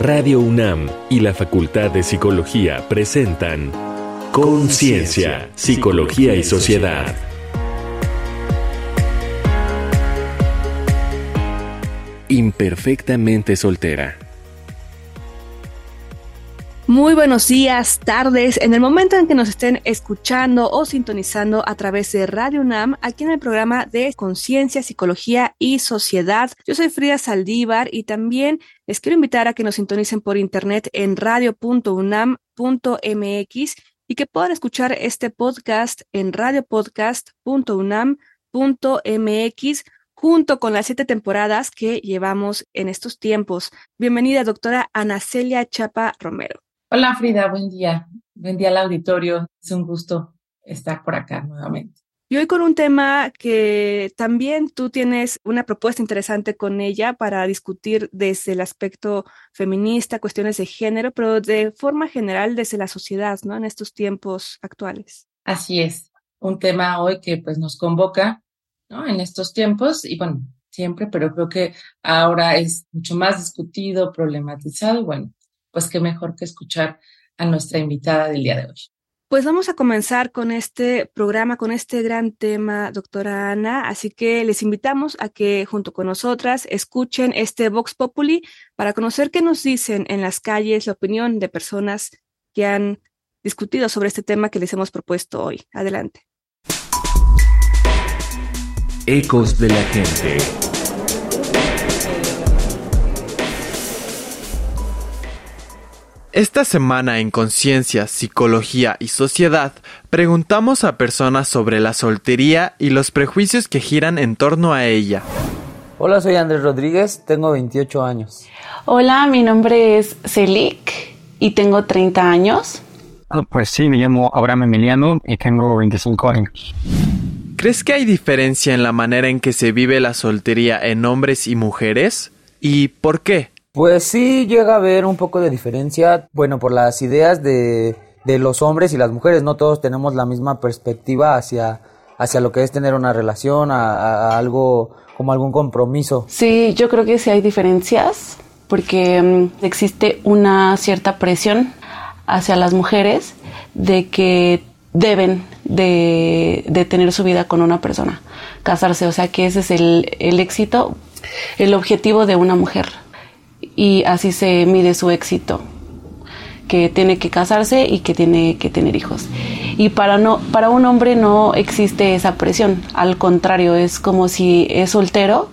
Radio UNAM y la Facultad de Psicología presentan Conciencia, Psicología y Sociedad. Imperfectamente soltera. Muy buenos días, tardes, en el momento en que nos estén escuchando o sintonizando a través de Radio UNAM, aquí en el programa de Conciencia, Psicología y Sociedad. Yo soy Frida Saldívar y también les quiero invitar a que nos sintonicen por internet en radio.unam.mx y que puedan escuchar este podcast en radiopodcast.unam.mx junto con las siete temporadas que llevamos en estos tiempos. Bienvenida, doctora Ana Celia Chapa Romero. Hola Frida, buen día. Buen día al auditorio. Es un gusto estar por acá nuevamente. Y hoy con un tema que también tú tienes una propuesta interesante con ella para discutir desde el aspecto feminista, cuestiones de género, pero de forma general desde la sociedad, ¿no? En estos tiempos actuales. Así es. Un tema hoy que pues nos convoca, ¿no? En estos tiempos y bueno, siempre, pero creo que ahora es mucho más discutido, problematizado bueno, pues qué mejor que escuchar a nuestra invitada del día de hoy. Pues vamos a comenzar con este programa, con este gran tema, doctora Ana. Así que les invitamos a que junto con nosotras escuchen este Vox Populi para conocer qué nos dicen en las calles, la opinión de personas que han discutido sobre este tema que les hemos propuesto hoy. Adelante. Ecos de la gente. Esta semana en Conciencia, Psicología y Sociedad preguntamos a personas sobre la soltería y los prejuicios que giran en torno a ella. Hola, soy Andrés Rodríguez, tengo 28 años. Hola, mi nombre es Celik y tengo 30 años. Pues sí, me llamo Abraham Emiliano y tengo 25 años. ¿Crees que hay diferencia en la manera en que se vive la soltería en hombres y mujeres? ¿Y por qué? Pues sí llega a haber un poco de diferencia, bueno, por las ideas de, de los hombres y las mujeres, no todos tenemos la misma perspectiva hacia, hacia lo que es tener una relación, a, algo como algún compromiso. Sí, yo creo que sí hay diferencias porque mm, existe una cierta presión hacia las mujeres de que deben de, de tener su vida con una persona, casarse, o sea que ese es el, el éxito, el objetivo de una mujer y así se mide su éxito que tiene que casarse y que tiene que tener hijos. Y para no para un hombre no existe esa presión, al contrario, es como si es soltero,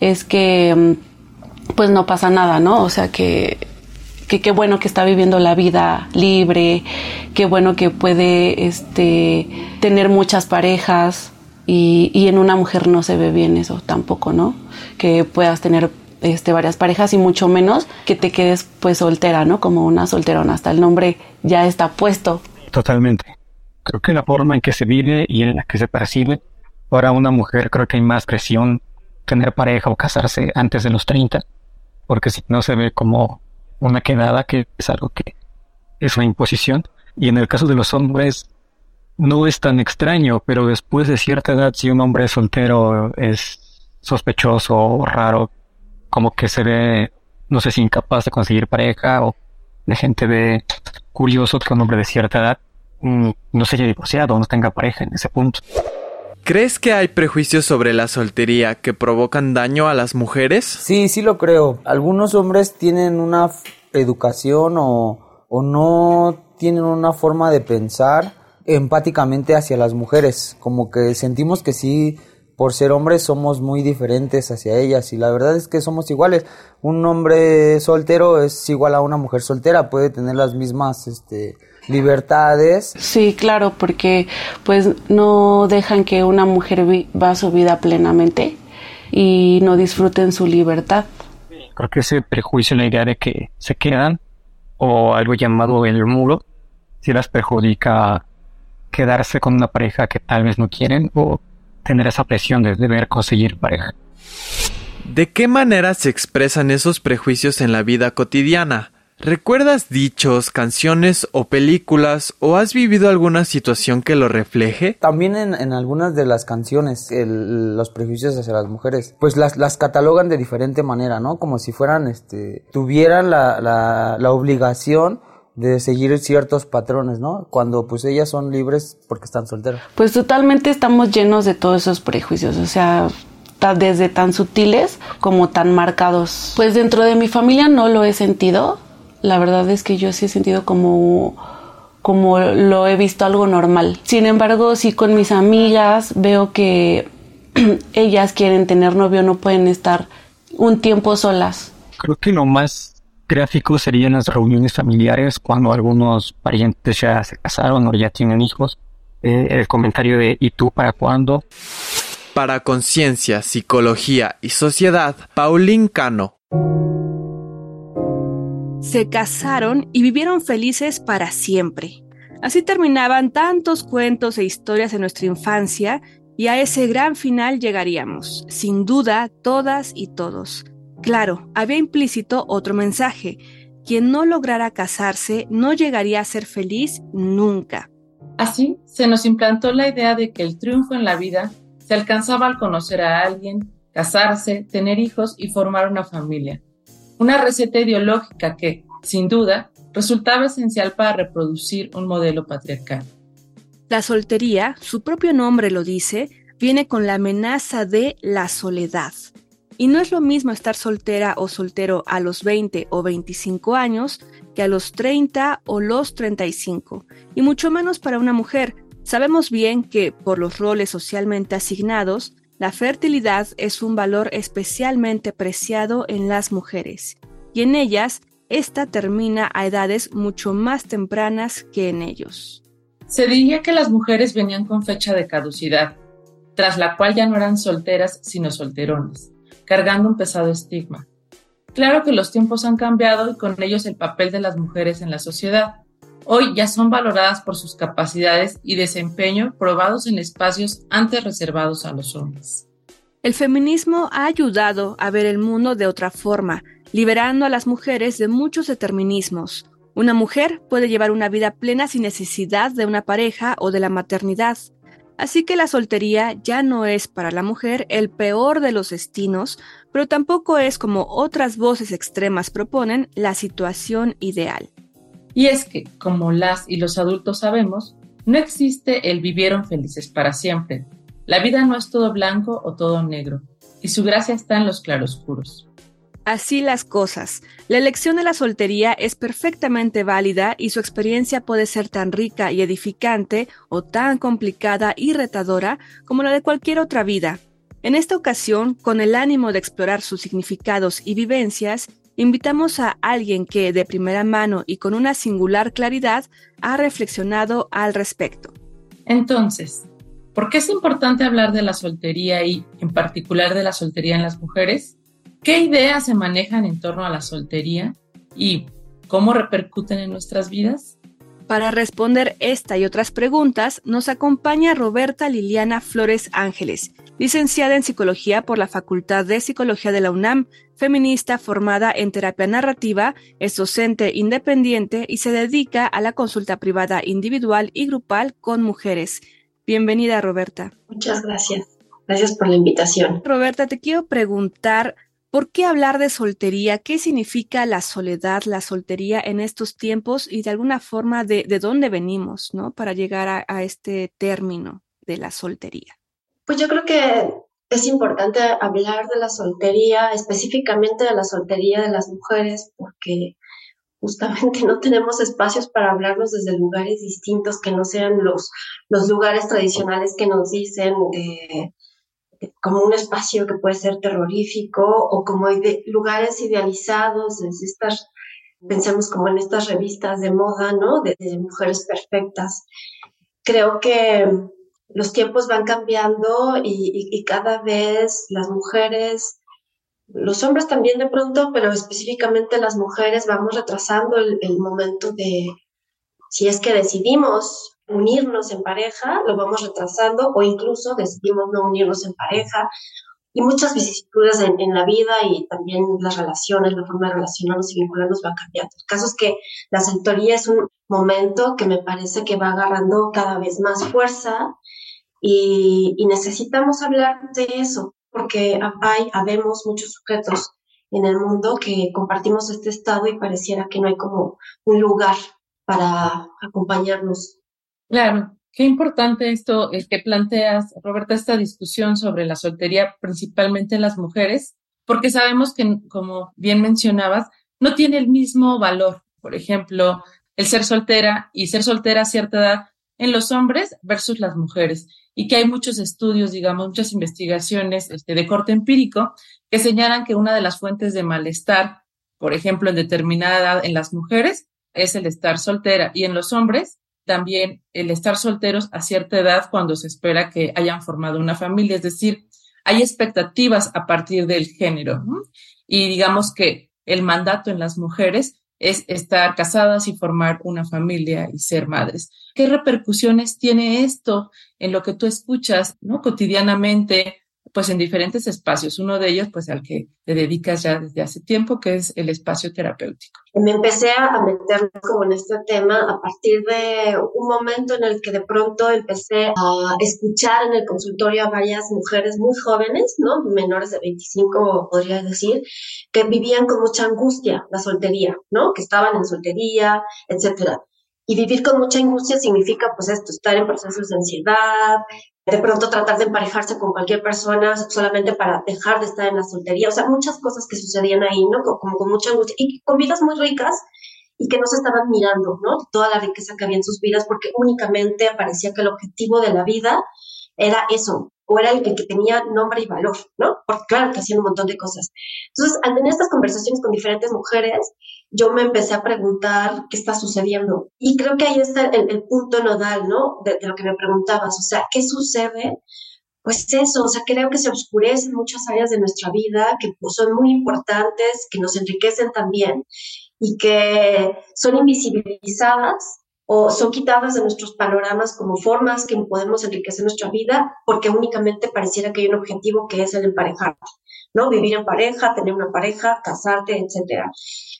es que mm, pues no pasa nada, ¿no? O sea que qué bueno que está viviendo la vida libre, qué bueno que puede este tener muchas parejas y, y en una mujer no se ve bien eso tampoco, ¿no? Que puedas tener este, varias parejas y mucho menos que te quedes pues soltera, ¿no? Como una solterona, hasta el nombre ya está puesto. Totalmente. Creo que la forma en que se vive y en la que se percibe, para una mujer creo que hay más presión tener pareja o casarse antes de los 30, porque si no se ve como una quedada, que es algo que es una imposición. Y en el caso de los hombres, no es tan extraño, pero después de cierta edad, si un hombre es soltero es sospechoso o raro, como que se ve, no sé si incapaz de conseguir pareja o la gente ve curioso que un hombre de cierta edad mm, no se haya divorciado o no tenga pareja en ese punto. ¿Crees que hay prejuicios sobre la soltería que provocan daño a las mujeres? Sí, sí lo creo. Algunos hombres tienen una educación o, o no tienen una forma de pensar empáticamente hacia las mujeres. Como que sentimos que sí por ser hombres somos muy diferentes hacia ellas y la verdad es que somos iguales. Un hombre soltero es igual a una mujer soltera, puede tener las mismas este, libertades. Sí, claro, porque pues no dejan que una mujer va su vida plenamente y no disfruten su libertad. Creo que ese prejuicio, la idea de que se quedan o algo llamado el muro, si las perjudica quedarse con una pareja que tal vez no quieren o tener esa presión de deber conseguir pareja. ¿De qué manera se expresan esos prejuicios en la vida cotidiana? ¿Recuerdas dichos, canciones o películas o has vivido alguna situación que lo refleje? También en, algunas de las canciones, los prejuicios hacia las mujeres, pues las, las catalogan de diferente manera, ¿no? Como si fueran, este, tuvieran la, la, la obligación de seguir ciertos patrones, ¿no? Cuando pues ellas son libres porque están solteras. Pues totalmente estamos llenos de todos esos prejuicios, o sea, desde tan sutiles como tan marcados. Pues dentro de mi familia no lo he sentido. La verdad es que yo sí he sentido como como lo he visto algo normal. Sin embargo, sí con mis amigas veo que ellas quieren tener novio, no pueden estar un tiempo solas. Creo que lo más gráfico serían las reuniones familiares cuando algunos parientes ya se casaron o ya tienen hijos. Eh, el comentario de ¿y tú para cuándo? Para Conciencia, Psicología y Sociedad, Paulín Cano. Se casaron y vivieron felices para siempre. Así terminaban tantos cuentos e historias en nuestra infancia y a ese gran final llegaríamos, sin duda, todas y todos. Claro, había implícito otro mensaje. Quien no lograra casarse no llegaría a ser feliz nunca. Así se nos implantó la idea de que el triunfo en la vida se alcanzaba al conocer a alguien, casarse, tener hijos y formar una familia. Una receta ideológica que, sin duda, resultaba esencial para reproducir un modelo patriarcal. La soltería, su propio nombre lo dice, viene con la amenaza de la soledad. Y no es lo mismo estar soltera o soltero a los 20 o 25 años que a los 30 o los 35, y mucho menos para una mujer, Sabemos bien que, por los roles socialmente asignados, la fertilidad es un valor especialmente preciado en las mujeres, y en ellas, esta termina a edades mucho más tempranas que en ellos. Se diría que las mujeres venían con fecha de caducidad, tras la cual ya no eran solteras sino solterones, cargando un pesado estigma. Claro que los tiempos han cambiado y con ellos el papel de las mujeres en la sociedad hoy ya son valoradas por sus capacidades y desempeño probados en espacios antes reservados a los hombres. El feminismo ha ayudado a ver el mundo de otra forma, liberando a las mujeres de muchos determinismos. Una mujer puede llevar una vida plena sin necesidad de una pareja o de la maternidad. Así que la soltería ya no es para la mujer el peor de los destinos, pero tampoco es como otras voces extremas proponen la situación ideal. Y es que, como las y los adultos sabemos, no existe el vivieron felices para siempre. La vida no es todo blanco o todo negro, y su gracia está en los claroscuros. Así las cosas. La elección de la soltería es perfectamente válida y su experiencia puede ser tan rica y edificante o tan complicada y retadora como la de cualquier otra vida. En esta ocasión, con el ánimo de explorar sus significados y vivencias, invitamos a alguien que de primera mano y con una singular claridad ha reflexionado al respecto. Entonces, ¿por qué es importante hablar de la soltería y en particular de la soltería en las mujeres? ¿Qué ideas se manejan en torno a la soltería y cómo repercuten en nuestras vidas? Para responder esta y otras preguntas, nos acompaña Roberta Liliana Flores Ángeles, licenciada en Psicología por la Facultad de Psicología de la UNAM, feminista formada en terapia narrativa, es docente independiente y se dedica a la consulta privada individual y grupal con mujeres. Bienvenida, Roberta. Muchas gracias. Gracias por la invitación. Roberta, te quiero preguntar, ¿por qué hablar de soltería? ¿Qué significa la soledad, la soltería en estos tiempos y de alguna forma de, dónde venimos, ¿no? Para llegar a este término de la soltería. Pues yo creo que es importante hablar de la soltería, específicamente de la soltería de las mujeres, porque justamente no tenemos espacios para hablarnos desde lugares distintos que no sean los, los lugares tradicionales que nos dicen como un espacio que puede ser terrorífico o como lugares idealizados, desde estas, pensemos como en estas revistas de moda, ¿no? de mujeres perfectas. Creo que los tiempos van cambiando y, cada vez las mujeres, los hombres también de pronto, pero específicamente las mujeres vamos retrasando el, momento de, si es que decidimos unirnos en pareja, lo vamos retrasando o incluso decidimos no unirnos en pareja y muchas vicisitudes en, la vida y también las relaciones, la forma de relacionarnos y vincularnos va cambiando. El caso es que la soltería es un momento que me parece que va agarrando cada vez más fuerza y, y necesitamos hablar de eso, porque hay, habemos muchos sujetos en el mundo que compartimos este estado y pareciera que no hay como un lugar para acompañarnos. Claro, qué importante esto el que planteas, Roberta, esta discusión sobre la soltería, principalmente en las mujeres, porque sabemos que, como bien mencionabas, no tiene el mismo valor. Por ejemplo, el ser soltera y ser soltera a cierta edad en los hombres versus las mujeres y que hay muchos estudios, digamos, muchas investigaciones este, de corte empírico que señalan que una de las fuentes de malestar, por ejemplo, en determinada edad en las mujeres, es el estar soltera y en los hombres también el estar solteros a cierta edad cuando se espera que hayan formado una familia, es decir, hay expectativas a partir del género y digamos que el mandato en las mujeres es estar casadas y formar una familia y ser madres. ¿Qué repercusiones tiene esto en lo que tú escuchas ¿no? cotidianamente pues en diferentes espacios. Uno de ellos, pues al que te dedicas ya desde hace tiempo, que es el espacio terapéutico. Me empecé a meterme como en este tema a partir de un momento en el que de pronto empecé a escuchar en el consultorio a varias mujeres muy jóvenes, ¿no? Menores de 25, podría decir, que vivían con mucha angustia la soltería, ¿no? Que estaban en soltería, etcétera. Y vivir con mucha angustia significa, pues, esto, estar en procesos de ansiedad, de pronto tratar de emparejarse con cualquier persona solamente para dejar de estar en la soltería. O sea, muchas cosas que sucedían ahí, ¿no? Como con mucha angustia. Y con vidas muy ricas y que no se estaban mirando, ¿no? Toda la riqueza que había en sus vidas, porque únicamente parecía que el objetivo de la vida era eso, o era el, que tenía nombre y valor, ¿no? Porque claro que hacían un montón de cosas. Entonces, al tener estas conversaciones con diferentes mujeres, yo me empecé a preguntar qué está sucediendo. Y creo que ahí está el, punto nodal, ¿no? De, lo que me preguntabas, o sea, ¿qué sucede? Pues eso, o sea, creo que se oscurecen muchas áreas de nuestra vida que pues, son muy importantes, que nos enriquecen también y que son invisibilizadas o son quitadas de nuestros panoramas como formas que podemos enriquecer nuestra vida porque únicamente pareciera que hay un objetivo que es el emparejar, ¿no? Vivir en pareja, tener una pareja, casarte, etcétera.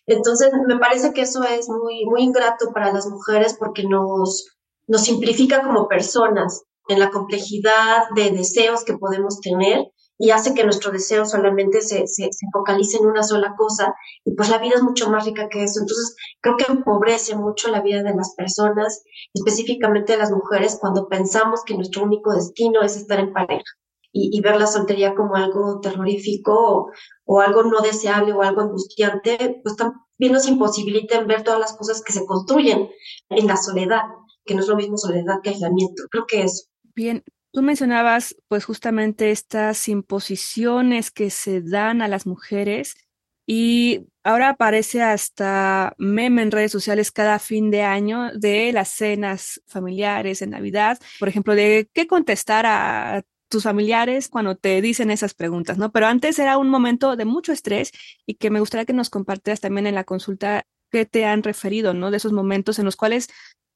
Entonces, me parece que eso es muy, muy ingrato para las mujeres porque nos, nos simplifica como personas en la complejidad de deseos que podemos tener y hace que nuestro deseo solamente se, se, se, focalice en una sola cosa y pues la vida es mucho más rica que eso. Entonces creo que empobrece mucho la vida de las personas, específicamente de las mujeres, cuando pensamos que nuestro único destino es estar en pareja y, y ver la soltería como algo terrorífico o, o, algo no deseable o algo angustiante, pues también nos imposibilita ver todas las cosas que se construyen en la soledad, que no es lo mismo soledad que aislamiento. Creo que eso. Bien, Tú mencionabas pues justamente estas imposiciones que se dan a las mujeres y ahora aparece hasta meme en redes sociales cada fin de año de las cenas familiares en Navidad, por ejemplo, de qué contestar a tus familiares cuando te dicen esas preguntas, ¿no? Pero antes era un momento de mucho estrés y que me gustaría que nos compartieras también en la consulta qué te han referido, ¿no? De esos momentos en los cuales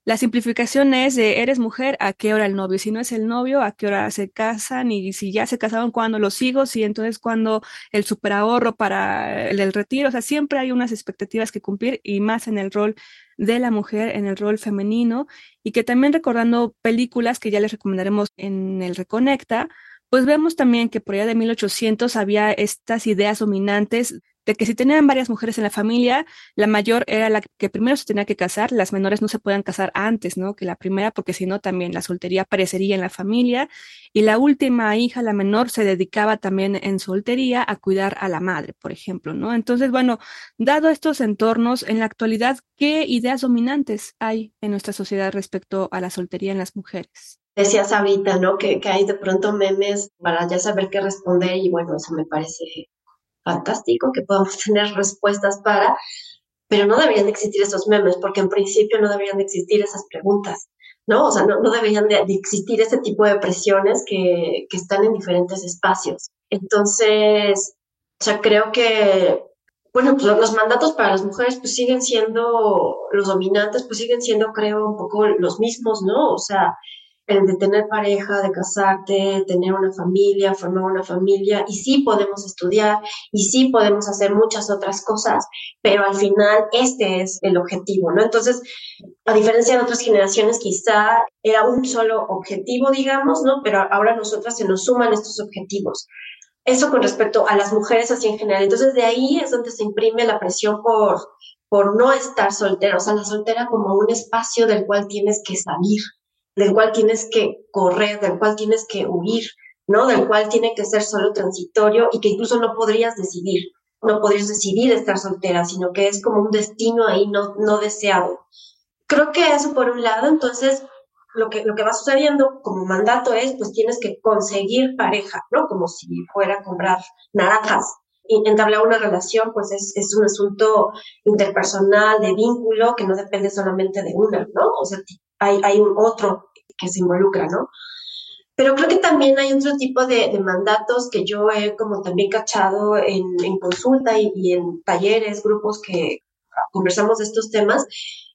la simplificación es de eres mujer, a qué hora el novio. Si no es el novio, a qué hora se casan y si ya se casaron, cuándo los hijos y entonces cuándo el superahorro para el, retiro. O sea, siempre hay unas expectativas que cumplir y más en el rol de la mujer, en el rol femenino y que también recordando películas que ya les recomendaremos en el Reconecta, pues vemos también que por allá de 1800 había estas ideas dominantes de que si tenían varias mujeres en la familia, la mayor era la que primero se tenía que casar, las menores no se puedan casar antes, ¿no? Que la primera, porque si no también la soltería aparecería en la familia, y la última hija, la menor, se dedicaba también en soltería a cuidar a la madre, por ejemplo, ¿no? Entonces, bueno, dado estos entornos, en la actualidad, ¿qué ideas dominantes hay en nuestra sociedad respecto a la soltería en las mujeres? Decías ahorita, ¿no? Que, que hay de pronto memes para ya saber qué responder y bueno, eso me parece fantástico que podamos tener respuestas para, pero no deberían de existir esos memes, porque en principio no deberían de existir esas preguntas, ¿no? O sea, no, no deberían de, existir ese tipo de presiones que, que están en diferentes espacios. Entonces, o sea, creo que, bueno, pues los mandatos para las mujeres pues siguen siendo, los dominantes pues siguen siendo, creo, un poco los mismos, ¿no? O sea, el de tener pareja, de casarte, tener una familia, formar una familia, y sí podemos estudiar, y sí podemos hacer muchas otras cosas, pero al final este es el objetivo, ¿no? Entonces, a diferencia de otras generaciones, quizá era un solo objetivo, digamos, ¿no? Pero ahora nosotras se nos suman estos objetivos. Eso con respecto a las mujeres así en general. Entonces, de ahí es donde se imprime la presión por, por no estar soltera, o sea, la soltera como un espacio del cual tienes que salir, del cual tienes que correr, del cual tienes que huir, ¿no? Del cual tiene que ser solo transitorio y que incluso no podrías decidir, no podrías decidir estar soltera, sino que es como un destino ahí no, no deseado. Creo que eso por un lado, entonces lo que, lo que va sucediendo como mandato es, pues tienes que conseguir pareja, ¿no? Como si fuera a comprar naranjas. Y entablar una relación, pues es, es un asunto interpersonal, de vínculo, que no depende solamente de una, ¿no? O sea, hay, hay un otro que se involucra, ¿no? Pero creo que también hay otro tipo de, mandatos que yo he como también cachado en, en consulta y, y, en talleres, grupos que conversamos de estos temas,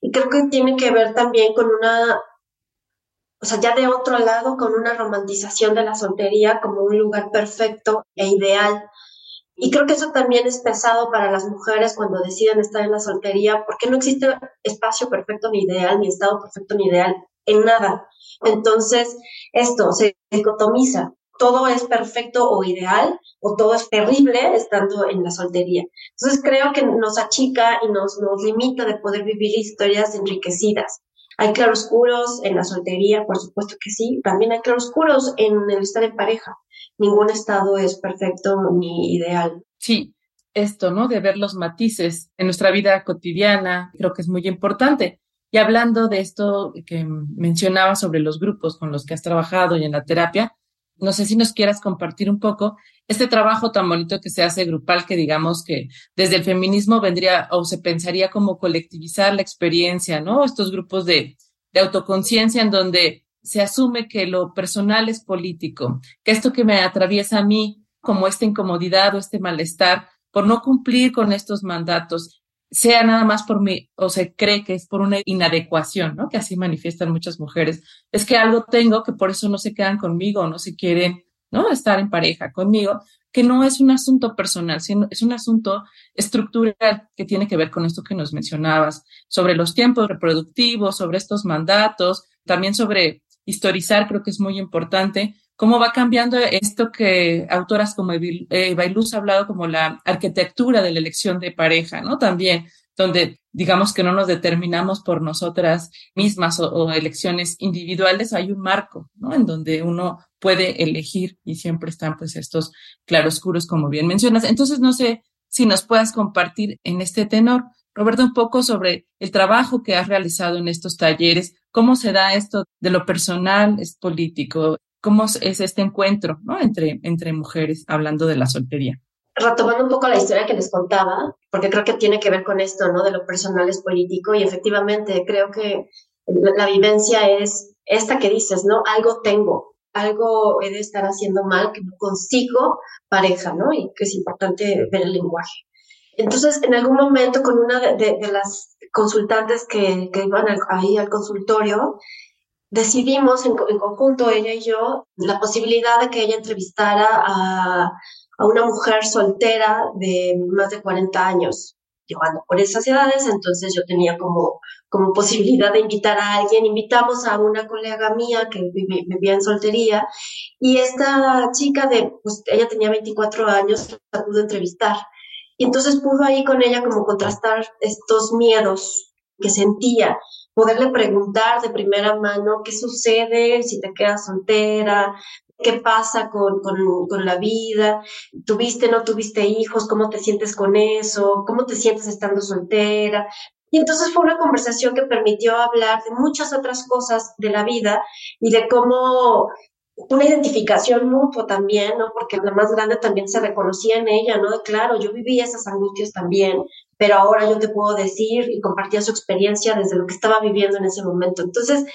y creo que tiene que ver también con una, o sea, ya de otro lado, con una romantización de la soltería como un lugar perfecto e ideal. Y creo que eso también es pesado para las mujeres cuando deciden estar en la soltería, porque no existe espacio perfecto ni ideal, ni estado perfecto ni ideal en nada. Entonces, esto se dicotomiza. Todo es perfecto o ideal, o todo es terrible estando en la soltería. Entonces, creo que nos achica y nos, nos limita de poder vivir historias enriquecidas. Hay claroscuros en la soltería, por supuesto que sí. También hay claroscuros en el estar en pareja. Ningún estado es perfecto ni ideal. Sí, esto, ¿no? De ver los matices en nuestra vida cotidiana, creo que es muy importante. Y hablando de esto que mencionaba sobre los grupos con los que has trabajado y en la terapia, no sé si nos quieras compartir un poco este trabajo tan bonito que se hace grupal, que digamos que desde el feminismo vendría o se pensaría como colectivizar la experiencia, ¿no? Estos grupos de, de autoconciencia en donde se asume que lo personal es político, que esto que me atraviesa a mí, como esta incomodidad o este malestar por no cumplir con estos mandatos, sea nada más por mí, o se cree que es por una inadecuación, ¿no? Que así manifiestan muchas mujeres. Es que algo tengo que por eso no se quedan conmigo, no se quieren, ¿no? Estar en pareja conmigo, que no es un asunto personal, sino es un asunto estructural que tiene que ver con esto que nos mencionabas, sobre los tiempos reproductivos, sobre estos mandatos, también sobre historizar, creo que es muy importante, cómo va cambiando esto que autoras como eh, Bailuz ha hablado como la arquitectura de la elección de pareja, ¿no? También, donde digamos que no nos determinamos por nosotras mismas o, elecciones individuales, hay un marco, ¿no? En donde uno puede elegir y siempre están pues estos claroscuros, como bien mencionas. Entonces, no sé si nos puedas compartir en este tenor, Roberto, un poco sobre el trabajo que has realizado en estos talleres, cómo se da esto de lo personal es político, cómo es este encuentro ¿no? entre, entre mujeres hablando de la soltería. Retomando un poco la historia que les contaba, porque creo que tiene que ver con esto, ¿no? De lo personal es político y efectivamente creo que la vivencia es esta que dices, ¿no? Algo tengo, algo he de estar haciendo mal, que no consigo pareja, ¿no? Y que es importante ver el lenguaje. Entonces, en algún momento con una de, las consultantes que, iban ahí al consultorio, decidimos en, conjunto, ella y yo, la posibilidad de que ella entrevistara a, una mujer soltera de más de 40 años, llevando por esas edades, entonces yo tenía como, como posibilidad de invitar a alguien. Invitamos a una colega mía que vivía en soltería y esta chica de, pues ella tenía 24 años, la pudo entrevistar. Entonces pudo ahí con ella como contrastar estos miedos que sentía poderle preguntar de primera mano qué sucede si te quedas soltera, qué pasa con, con, con, la vida, tuviste, no tuviste hijos, cómo te sientes con eso, cómo te sientes estando soltera. Y entonces fue una conversación que permitió hablar de muchas otras cosas de la vida y de cómo una identificación mutua también, ¿no? Porque la más grande también se reconocía en ella, ¿no? claro, yo viví esas angustias también, pero ahora yo te puedo decir y compartía su experiencia desde lo que estaba viviendo en ese momento. Entonces,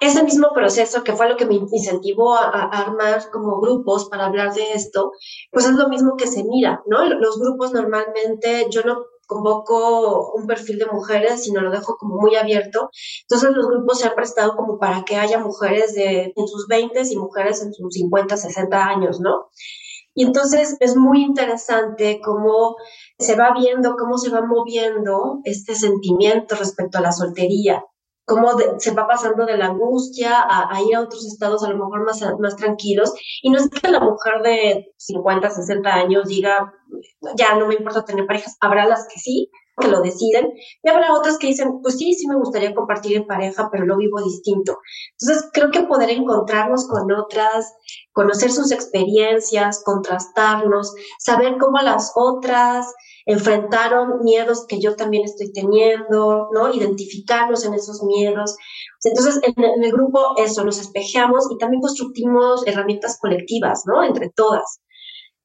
ese mismo proceso que fue lo que me incentivó a, armar como grupos para hablar de esto, pues es lo mismo que se mira, ¿no? Los grupos normalmente, yo no convoco un perfil de mujeres, sino lo dejo como muy abierto. Entonces los grupos se han prestado como para que haya mujeres en sus 20 y mujeres en sus 50, 60 años, ¿no? Y entonces es muy interesante cómo se va viendo, cómo se va moviendo este sentimiento respecto a la soltería cómo se va pasando de la angustia a, ir a otros estados a lo mejor más, más tranquilos. Y no es que la mujer de 50, 60 años diga, ya no me importa tener parejas, habrá las que sí, que lo deciden, y habrá otras que dicen, pues sí, sí me gustaría compartir en pareja, pero lo vivo distinto. Entonces, creo que poder encontrarnos con otras, conocer sus experiencias, contrastarnos, saber cómo las otras enfrentaron miedos que yo también estoy teniendo, ¿no? Identificarnos en esos miedos. Entonces, en, el grupo eso, nos espejeamos y también construimos herramientas colectivas, ¿no? Entre todas.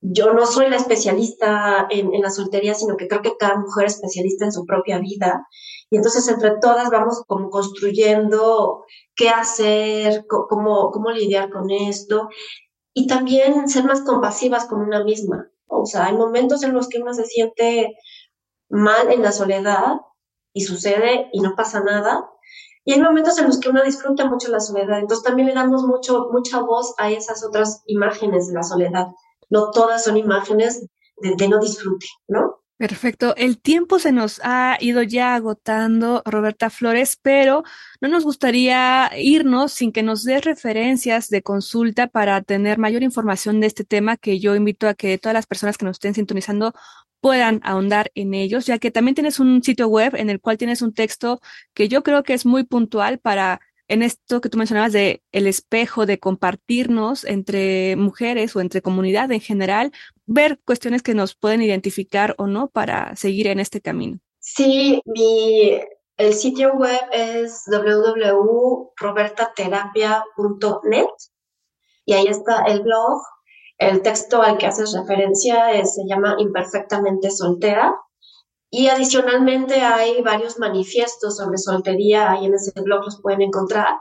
Yo no soy la especialista en, la soltería, sino que creo que cada mujer es especialista en su propia vida. Y entonces entre todas vamos como construyendo qué hacer, cómo, cómo lidiar con esto y también ser más compasivas con una misma. O sea, hay momentos en los que uno se siente mal en la soledad y sucede y no pasa nada. Y hay momentos en los que uno disfruta mucho la soledad. Entonces también le damos mucho, mucha voz a esas otras imágenes de la soledad. No todas son imágenes de, no disfrute, ¿no? Perfecto. El tiempo se nos ha ido ya agotando, Roberta Flores, pero no nos gustaría irnos sin que nos des referencias de consulta para tener mayor información de este tema que yo invito a que todas las personas que nos estén sintonizando puedan ahondar en ellos, ya que también tienes un sitio web en el cual tienes un texto que yo creo que es muy puntual para en esto que tú mencionabas de el espejo, de compartirnos entre mujeres o entre comunidad en general, ver cuestiones que nos pueden identificar o no para seguir en este camino. Sí, mi, el sitio web es www.robertaterapia.net y ahí está el blog. El texto al que haces referencia se llama Imperfectamente Soltera y adicionalmente hay varios manifiestos sobre soltería, ahí en ese blog los pueden encontrar,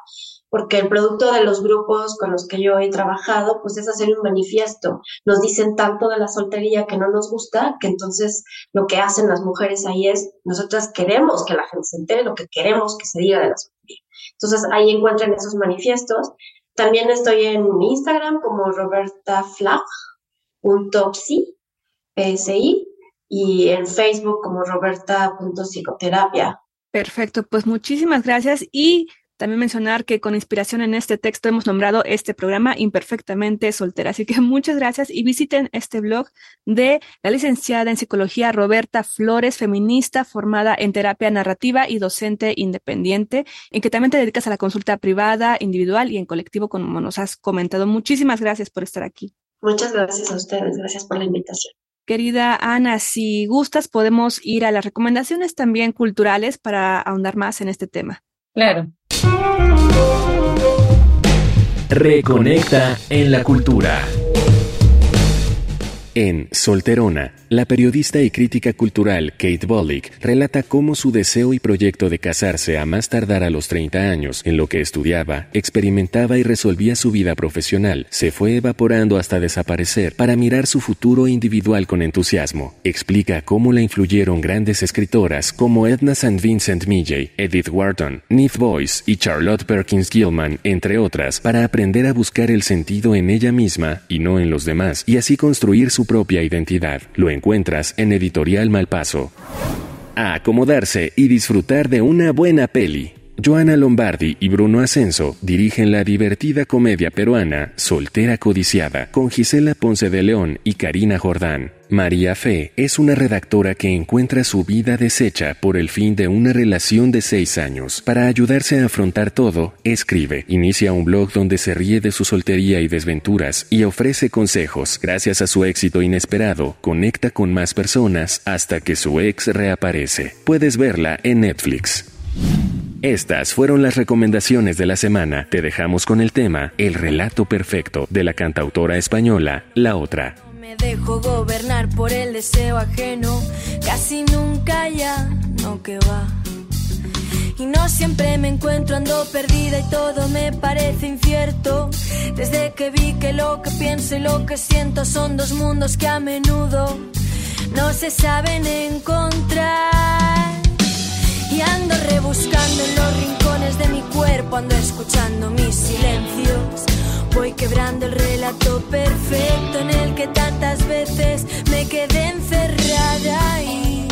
porque el producto de los grupos con los que yo he trabajado, pues es hacer un manifiesto. Nos dicen tanto de la soltería que no nos gusta, que entonces lo que hacen las mujeres ahí es, nosotras queremos que la gente se entere lo que queremos que se diga de la soltería. Entonces ahí encuentran esos manifiestos. También estoy en Instagram como robertaflag.psi, PSI, y en Facebook como roberta.psicoterapia. Perfecto, pues muchísimas gracias y también mencionar que con inspiración en este texto hemos nombrado este programa Imperfectamente Soltera. Así que muchas gracias y visiten este blog de la licenciada en psicología Roberta Flores, feminista, formada en terapia narrativa y docente independiente, en que también te dedicas a la consulta privada, individual y en colectivo, como nos has comentado. Muchísimas gracias por estar aquí. Muchas gracias a ustedes. Gracias por la invitación. Querida Ana, si gustas, podemos ir a las recomendaciones también culturales para ahondar más en este tema. Claro. Reconecta en la cultura. En Solterona, la periodista y crítica cultural Kate Bollick relata cómo su deseo y proyecto de casarse a más tardar a los 30 años, en lo que estudiaba, experimentaba y resolvía su vida profesional, se fue evaporando hasta desaparecer para mirar su futuro individual con entusiasmo. Explica cómo la influyeron grandes escritoras como Edna St. Vincent Millay, Edith Wharton, Neve Boyce y Charlotte Perkins Gilman, entre otras, para aprender a buscar el sentido en ella misma y no en los demás, y así construir su propia identidad. Lo encuentras en Editorial Malpaso. A acomodarse y disfrutar de una buena peli. Joana Lombardi y Bruno Ascenso dirigen la divertida comedia peruana Soltera Codiciada con Gisela Ponce de León y Karina Jordán. María Fe es una redactora que encuentra su vida deshecha por el fin de una relación de seis años. Para ayudarse a afrontar todo, escribe, inicia un blog donde se ríe de su soltería y desventuras y ofrece consejos. Gracias a su éxito inesperado, conecta con más personas hasta que su ex reaparece. Puedes verla en Netflix. Estas fueron las recomendaciones de la semana. Te dejamos con el tema El relato perfecto de la cantautora española La Otra. Me dejo gobernar por el deseo ajeno, casi nunca ya no que va. Y no siempre me encuentro, ando perdida y todo me parece incierto. Desde que vi que lo que pienso y lo que siento son dos mundos que a menudo no se saben encontrar. Voy quebrando el relato perfecto en el que tantas veces me quedé encerrada y...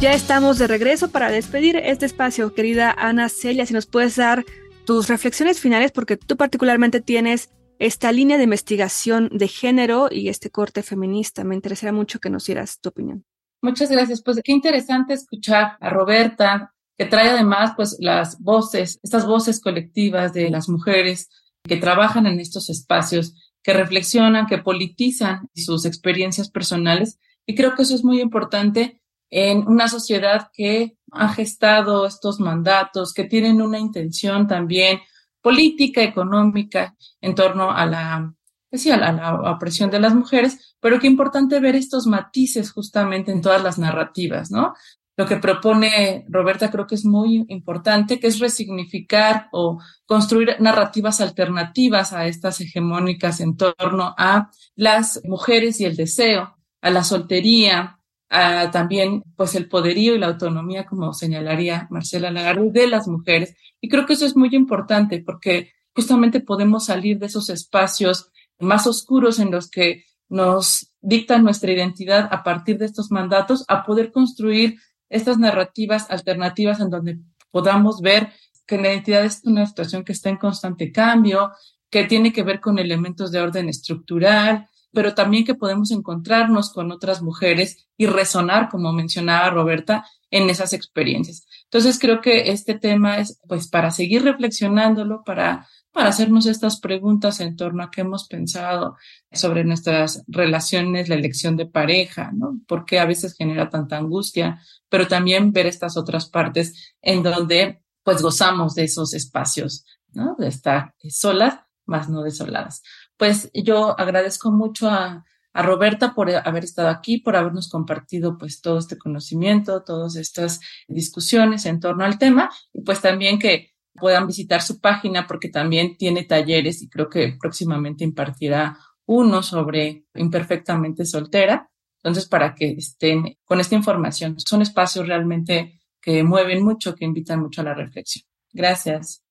Ya estamos de regreso para despedir este espacio, querida Ana Celia, si nos puedes dar tus reflexiones finales porque tú particularmente tienes esta línea de investigación de género y este corte feminista. Me interesaría mucho que nos dieras tu opinión. Muchas gracias. Pues qué interesante escuchar a Roberta, trae además pues las voces, estas voces colectivas de las mujeres que trabajan en estos espacios, que reflexionan, que politizan sus experiencias personales. Y creo que eso es muy importante en una sociedad que ha gestado estos mandatos, que tienen una intención también política, económica en torno a la, pues a la, opresión de las mujeres, pero qué importante ver estos matices justamente en todas las narrativas, ¿no? Lo que propone Roberta creo que es muy importante, que es resignificar o construir narrativas alternativas a estas hegemónicas en torno a las mujeres y el deseo, a la soltería, a también pues el poderío y la autonomía, como señalaría Marcela Lagarde, de las mujeres. Y creo que eso es muy importante porque justamente podemos salir de esos espacios más oscuros en los que nos dictan nuestra identidad a partir de estos mandatos a poder construir estas narrativas alternativas en donde podamos ver que la identidad es una situación que está en constante cambio, que tiene que ver con elementos de orden estructural, pero también que podemos encontrarnos con otras mujeres y resonar, como mencionaba Roberta, en esas experiencias. Entonces creo que este tema es pues para seguir reflexionándolo, para para hacernos estas preguntas en torno a qué hemos pensado sobre nuestras relaciones, la elección de pareja, ¿no? ¿Por qué a veces genera tanta angustia? Pero también ver estas otras partes en donde pues gozamos de esos espacios, ¿no? De estar solas, más no desoladas. Pues yo agradezco mucho a, a Roberta por haber estado aquí, por habernos compartido pues todo este conocimiento, todas estas discusiones en torno al tema y pues también que puedan visitar su página porque también tiene talleres y creo que próximamente impartirá uno sobre imperfectamente soltera. Entonces, para que estén con esta información, son espacios realmente que mueven mucho, que invitan mucho a la reflexión. Gracias.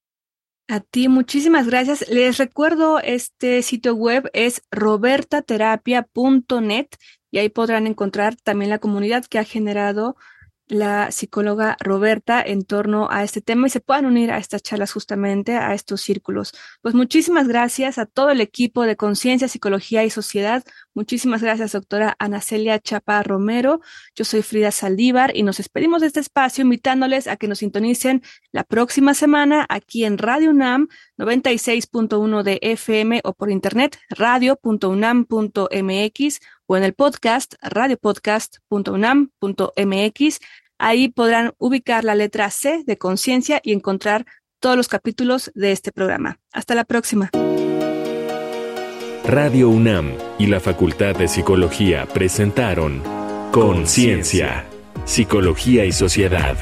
A ti, muchísimas gracias. Les recuerdo, este sitio web es robertaterapia.net y ahí podrán encontrar también la comunidad que ha generado la psicóloga Roberta en torno a este tema y se puedan unir a estas charlas justamente, a estos círculos. Pues muchísimas gracias a todo el equipo de Conciencia, Psicología y Sociedad. Muchísimas gracias, doctora Ana Celia Chapa Romero. Yo soy Frida Saldívar y nos despedimos de este espacio invitándoles a que nos sintonicen la próxima semana aquí en Radio UNAM 96.1 de FM o por internet radio.unam.mx o en el podcast radiopodcast.unam.mx. Ahí podrán ubicar la letra C de conciencia y encontrar todos los capítulos de este programa. Hasta la próxima. Radio UNAM y la Facultad de Psicología presentaron Conciencia, Psicología y Sociedad.